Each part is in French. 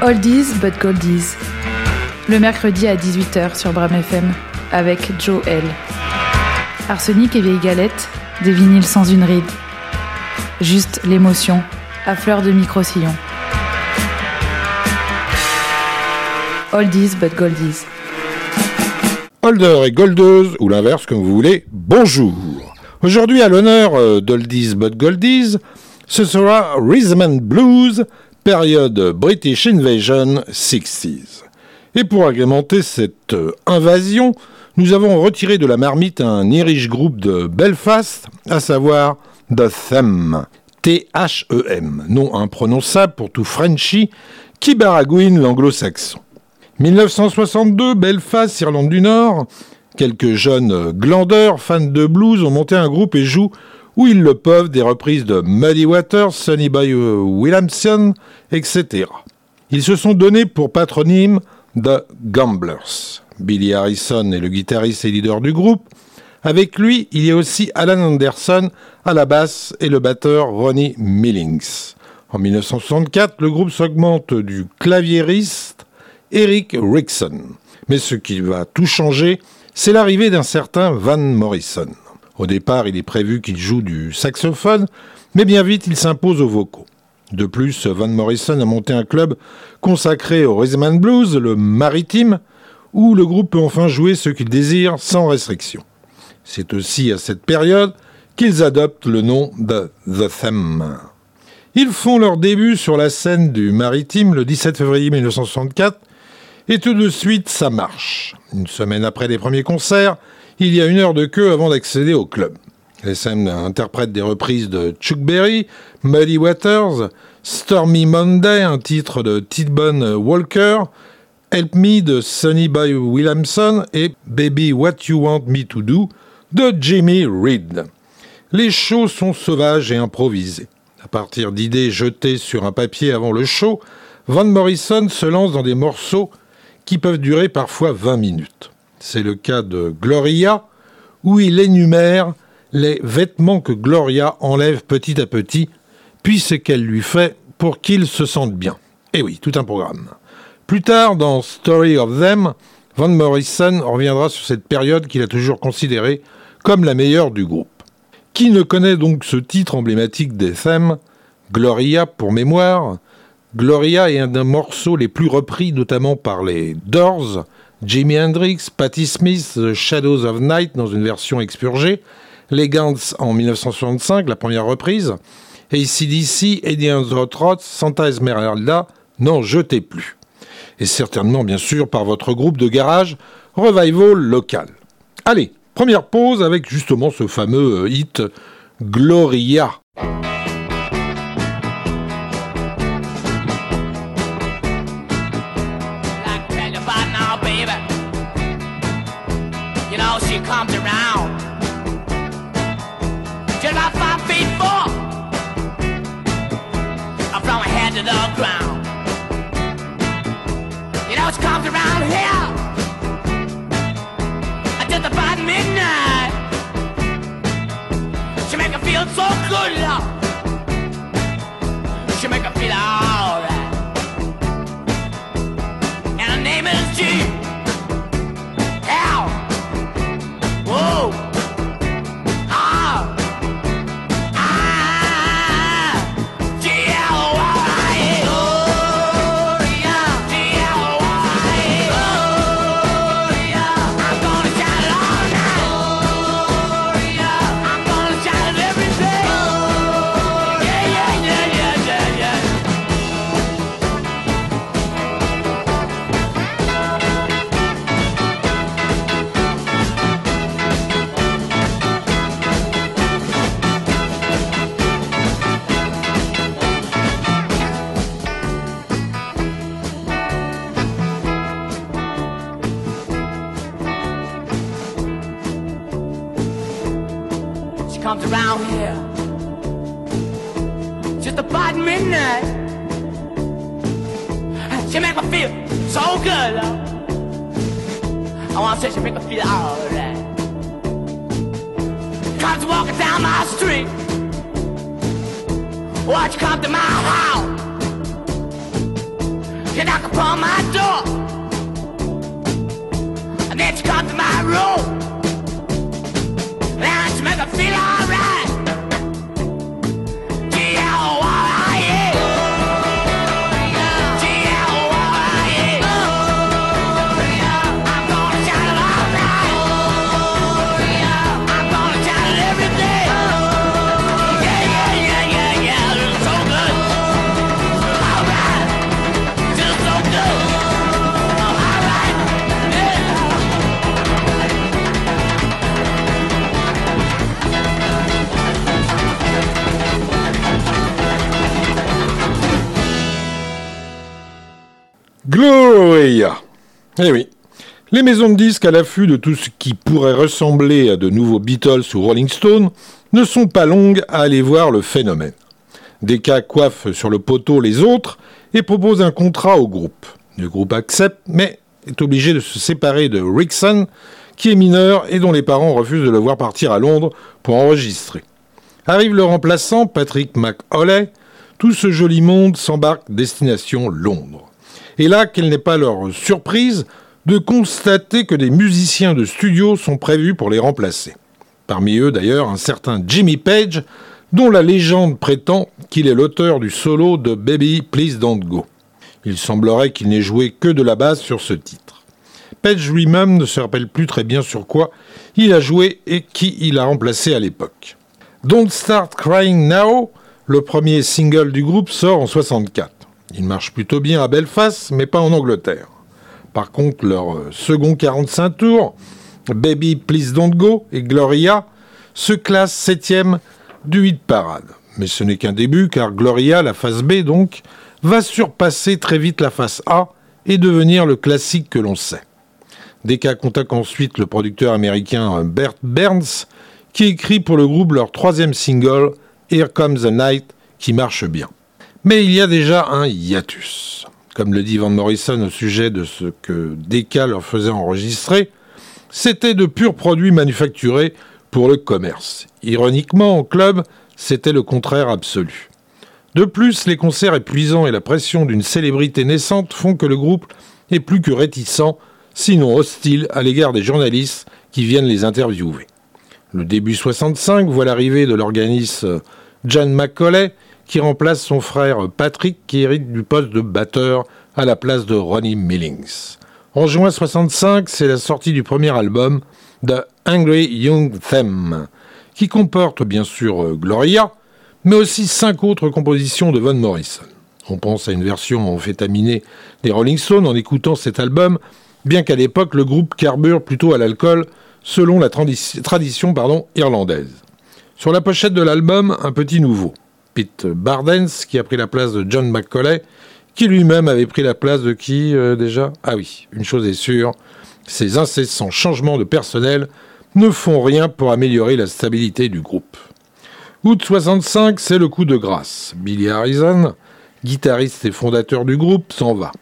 Oldies but Goldies. Le mercredi à 18h sur Bram FM avec Joe L. Arsenic et vieille galette, des vinyles sans une ride. Juste l'émotion, à fleur de micro-sillon. Oldies but Goldies. Holder et Goldeuse, ou l'inverse comme vous voulez, bonjour. Aujourd'hui à l'honneur euh, d'Oldies but Goldies, ce sera Rhythm Blues, période British Invasion 60s. Et pour agrémenter cette euh, invasion, nous avons retiré de la marmite un Irish groupe de Belfast, à savoir The Them, T-H-E-M, nom imprononçable pour tout Frenchy qui baragouine l'anglo-saxon. 1962, Belfast, Irlande du Nord. Quelques jeunes glandeurs, fans de blues, ont monté un groupe et jouent où ils le peuvent des reprises de Muddy Waters, Sonny Boy Williamson, etc. Ils se sont donnés pour patronyme The Gamblers. Billy Harrison est le guitariste et leader du groupe. Avec lui, il y a aussi Alan Anderson à la basse et le batteur Ronnie Millings. En 1964, le groupe s'augmente du claviériste Eric Rickson. Mais ce qui va tout changer, c'est l'arrivée d'un certain Van Morrison. Au départ, il est prévu qu'il joue du saxophone, mais bien vite, il s'impose aux vocaux. De plus, Van Morrison a monté un club consacré au rhythm and blues, le Maritime, où le groupe peut enfin jouer ce qu'il désire sans restriction. C'est aussi à cette période qu'ils adoptent le nom de The Them. Ils font leur début sur la scène du Maritime le 17 février 1964 et tout de suite, ça marche. Une semaine après les premiers concerts, il y a une heure de queue avant d'accéder au club. Les scènes interprètent des reprises de Chuck Berry, Muddy Waters, Stormy Monday, un titre de Tidbone Walker, Help Me de Sonny Boy Williamson et Baby What You Want Me to Do de Jimmy Reed. Les shows sont sauvages et improvisés. À partir d'idées jetées sur un papier avant le show, Van Morrison se lance dans des morceaux qui peuvent durer parfois 20 minutes. C'est le cas de Gloria, où il énumère les vêtements que Gloria enlève petit à petit, puis ce qu'elle lui fait pour qu'il se sente bien. Et eh oui, tout un programme. Plus tard, dans Story of Them, Van Morrison reviendra sur cette période qu'il a toujours considérée comme la meilleure du groupe. Qui ne connaît donc ce titre emblématique des Them, Gloria pour mémoire, Gloria est un des morceaux les plus repris, notamment par les Doors, Jimi Hendrix, Patti Smith, The Shadows of Night dans une version expurgée, les en 1965, la première reprise, ACDC, Eddie Hot Rod, Santa Esmeralda, N'en jetez plus. Et certainement, bien sûr, par votre groupe de garage Revival local. Allez, première pause avec justement ce fameux euh, hit Gloria. Comes around. Just about five feet four. I'm from my head to the ground. You know, she comes around here. Just about midnight. She make me feel so good, love. She make me feel alright. walked around here just about midnight. She make me feel so good, love. I wanna say she make me feel alright. Comes walking down my street. Watch come to my house. you knock upon my door. And then she come to my room. Gloria Eh oui. Les maisons de disques à l'affût de tout ce qui pourrait ressembler à de nouveaux Beatles ou Rolling Stones ne sont pas longues à aller voir le phénomène. Decca coiffe sur le poteau les autres et propose un contrat au groupe. Le groupe accepte, mais est obligé de se séparer de Rickson, qui est mineur et dont les parents refusent de le voir partir à Londres pour enregistrer. Arrive le remplaçant, Patrick McAuley. Tout ce joli monde s'embarque destination Londres. Et là, quelle n'est pas leur surprise de constater que des musiciens de studio sont prévus pour les remplacer. Parmi eux, d'ailleurs, un certain Jimmy Page, dont la légende prétend qu'il est l'auteur du solo de Baby Please Don't Go. Il semblerait qu'il n'ait joué que de la basse sur ce titre. Page lui-même ne se rappelle plus très bien sur quoi il a joué et qui il a remplacé à l'époque. Don't Start Crying Now, le premier single du groupe, sort en 64. Il marche plutôt bien à Belfast, mais pas en Angleterre. Par contre, leur euh, second 45 tours, Baby Please Don't Go et Gloria, se classent septième du hit parade. Mais ce n'est qu'un début, car Gloria, la face B donc, va surpasser très vite la face A et devenir le classique que l'on sait. Decca contacte ensuite le producteur américain Bert Burns, qui écrit pour le groupe leur troisième single, Here Comes the Night, qui marche bien. Mais il y a déjà un hiatus. Comme le dit Van Morrison au sujet de ce que Decca leur faisait enregistrer, c'était de purs produits manufacturés pour le commerce. Ironiquement, en club, c'était le contraire absolu. De plus, les concerts épuisants et la pression d'une célébrité naissante font que le groupe est plus que réticent, sinon hostile à l'égard des journalistes qui viennent les interviewer. Le début 65 voit l'arrivée de l'organiste John McCauley, qui remplace son frère Patrick, qui hérite du poste de batteur à la place de Ronnie Millings. En juin 65, c'est la sortie du premier album de Angry Young Them, qui comporte bien sûr euh, Gloria, mais aussi cinq autres compositions de Van Morrison. On pense à une version amphétaminée des Rolling Stones en écoutant cet album, bien qu'à l'époque le groupe carbure plutôt à l'alcool selon la tradi- tradition irlandaise. Sur la pochette de l'album, un petit nouveau. Bardens, qui a pris la place de John McCauley, qui lui-même avait pris la place de qui euh, déjà? Ah oui, une chose est sûre, ces incessants changements de personnel ne font rien pour améliorer la stabilité du groupe. Août 65, c'est le coup de grâce. Billy Harrison, guitariste et fondateur du groupe, s'en va.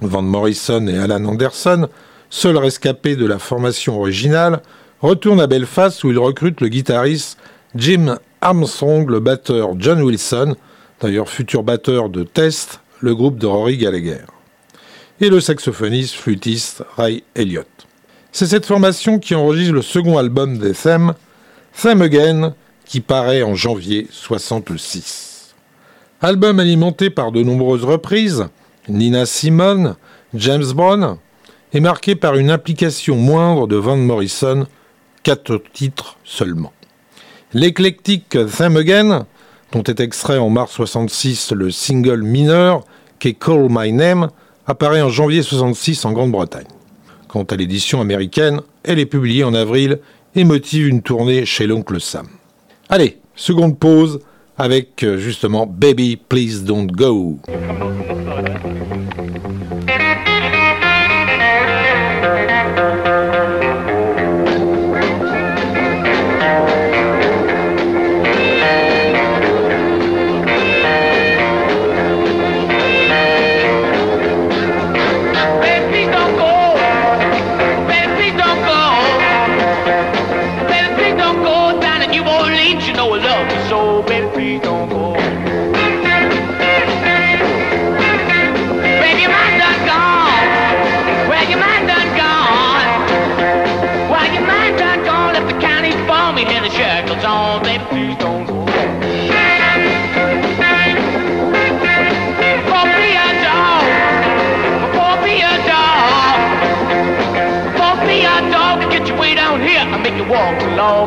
Van Morrison et Alan Anderson, seuls rescapés de la formation originale, retournent à Belfast où ils recrutent le guitariste Jim Armstrong, le batteur John Wilson, d'ailleurs futur batteur de Test, le groupe de Rory Gallagher, et le saxophoniste flûtiste Ray Elliott. C'est cette formation qui enregistre le second album des Them, Them Again, qui paraît en janvier 66. Album alimenté par de nombreuses reprises, Nina Simone, James Brown, est marqué par une implication moindre de Van Morrison, quatre titres seulement. L'éclectique Them Again, dont est extrait en mars 66 le single mineur qu'est Call My Name, apparaît en janvier 66 en Grande-Bretagne. Quant à l'édition américaine, elle est publiée en avril et motive une tournée chez l'oncle Sam. Allez, seconde pause avec euh, justement Baby Please Don't Go.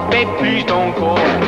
Baby, please don't go.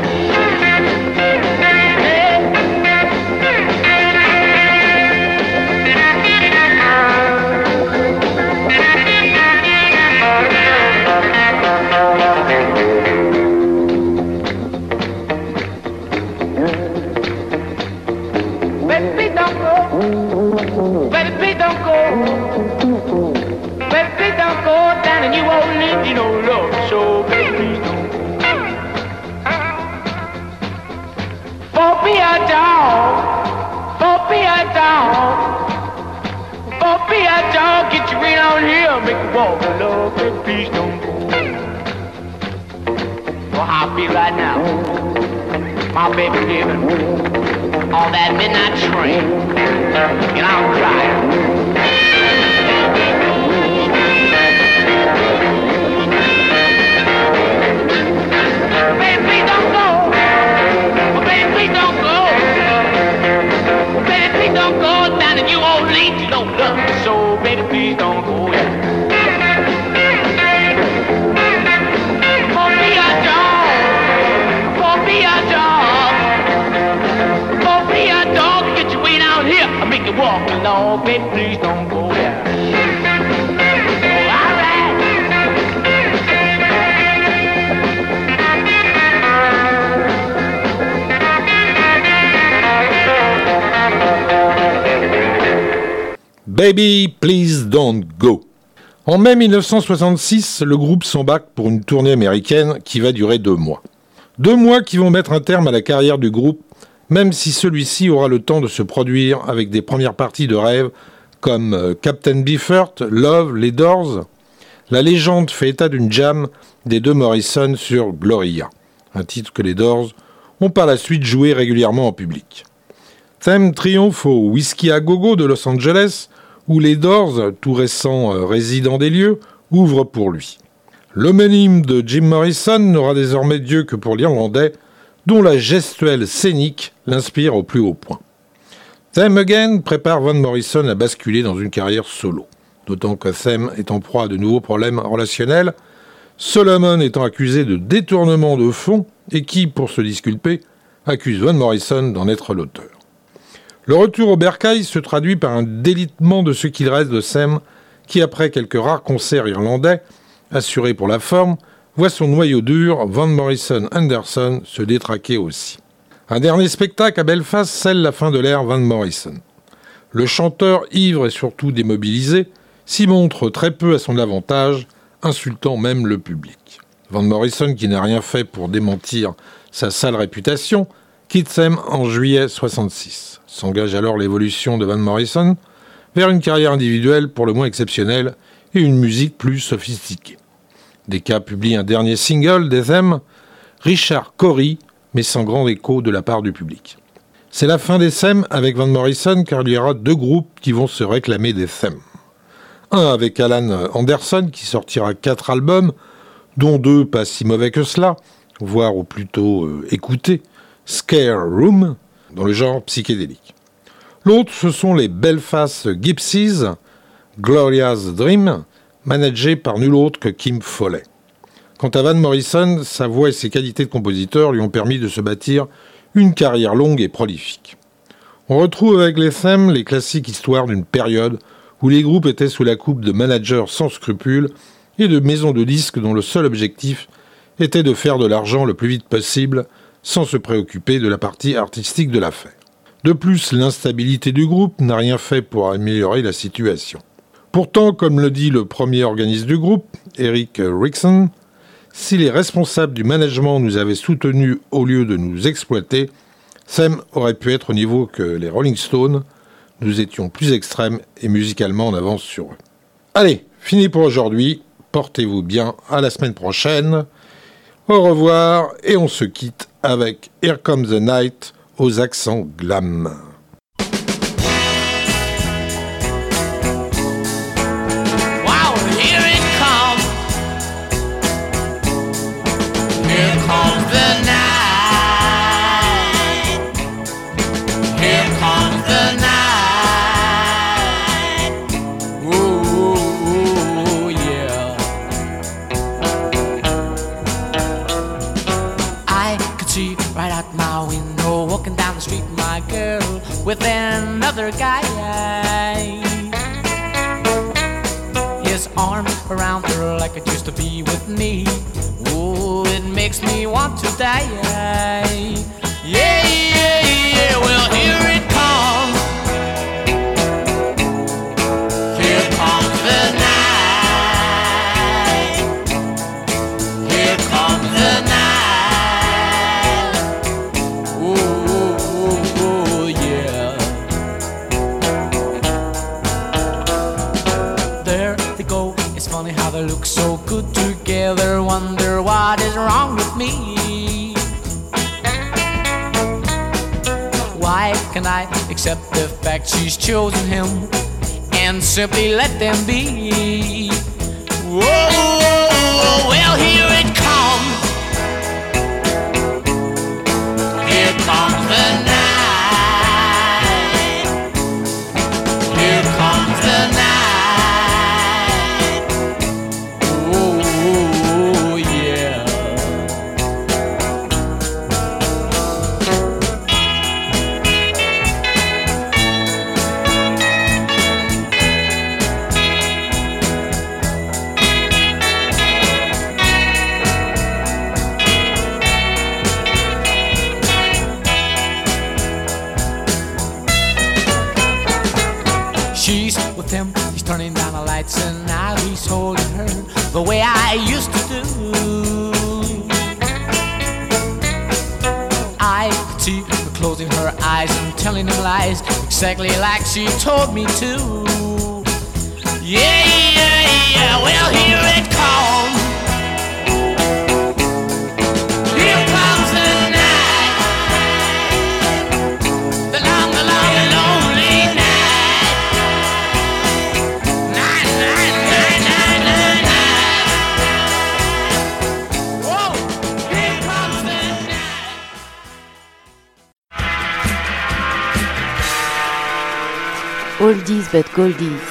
I feel right now, my baby living on that midnight train, and I'm crying. Baby, please don't go. Baby, please don't go. Baby, please don't go down to New Orleans. Love so baby, please don't go. Yeah. Baby, please don't go. En mai 1966, le groupe s'embarque pour une tournée américaine qui va durer deux mois. Deux mois qui vont mettre un terme à la carrière du groupe, même si celui-ci aura le temps de se produire avec des premières parties de rêve comme euh, Captain Beefheart, Love, Les Doors. La légende fait état d'une jam des deux Morrison sur Gloria, un titre que les Doors ont par la suite joué régulièrement en public. Thème triomphe au Whisky à Gogo de Los Angeles, où les Doors, tout récent euh, résident des lieux, ouvrent pour lui. L'homonyme de Jim Morrison n'aura désormais Dieu que pour l'Irlandais, dont la gestuelle scénique l'inspire au plus haut point. Them Again prépare Van Morrison à basculer dans une carrière solo, d'autant que Them est en proie à de nouveaux problèmes relationnels, Solomon étant accusé de détournement de fonds et qui, pour se disculper, accuse Van Morrison d'en être l'auteur. Le retour au bercail se traduit par un délitement de ce qu'il reste de Sam, qui, après quelques rares concerts irlandais, assurés pour la forme, voit son noyau dur, Van Morrison Anderson, se détraquer aussi. Un dernier spectacle à Belfast scelle la fin de l'ère Van Morrison. Le chanteur, ivre et surtout démobilisé, s'y montre très peu à son avantage, insultant même le public. Van Morrison, qui n'a rien fait pour démentir sa sale réputation, quitte Sam en juillet 66. S'engage alors l'évolution de Van Morrison vers une carrière individuelle pour le moins exceptionnelle et une musique plus sophistiquée. Desca publie un dernier single des Them, Richard Cory, mais sans grand écho de la part du public. C'est la fin des Them avec Van Morrison car il y aura deux groupes qui vont se réclamer des Them. Un avec Alan Anderson qui sortira quatre albums, dont deux pas si mauvais que cela, voire ou plutôt euh, écoutés, Scare Room, dans le genre psychédélique. L'autre, ce sont les Belfast Gypsies, Gloria's Dream, managés par nul autre que Kim Foley. Quant à Van Morrison, sa voix et ses qualités de compositeur lui ont permis de se bâtir une carrière longue et prolifique. On retrouve avec les thèmes les classiques histoires d'une période où les groupes étaient sous la coupe de managers sans scrupules et de maisons de disques dont le seul objectif était de faire de l'argent le plus vite possible sans se préoccuper de la partie artistique de l'affaire. De plus, l'instabilité du groupe n'a rien fait pour améliorer la situation. Pourtant, comme le dit le premier organiste du groupe, Eric Rickson, si les responsables du management nous avaient soutenus au lieu de nous exploiter, Sam aurait pu être au niveau que les Rolling Stones, nous étions plus extrêmes et musicalement en avance sur eux. Allez, fini pour aujourd'hui, portez-vous bien, à la semaine prochaine, au revoir. Et on se quitte avec Here Comes the Night aux accents glam. Her like it used to be with me. Oh, it makes me want to die. Yeah, yeah. Me. Why can I accept the fact she's chosen him and simply let them be? Whoa, well, here it comes. Here comes the night. She told me to. Yeah, yeah, yeah, well, here it comes. Oldies but goldies.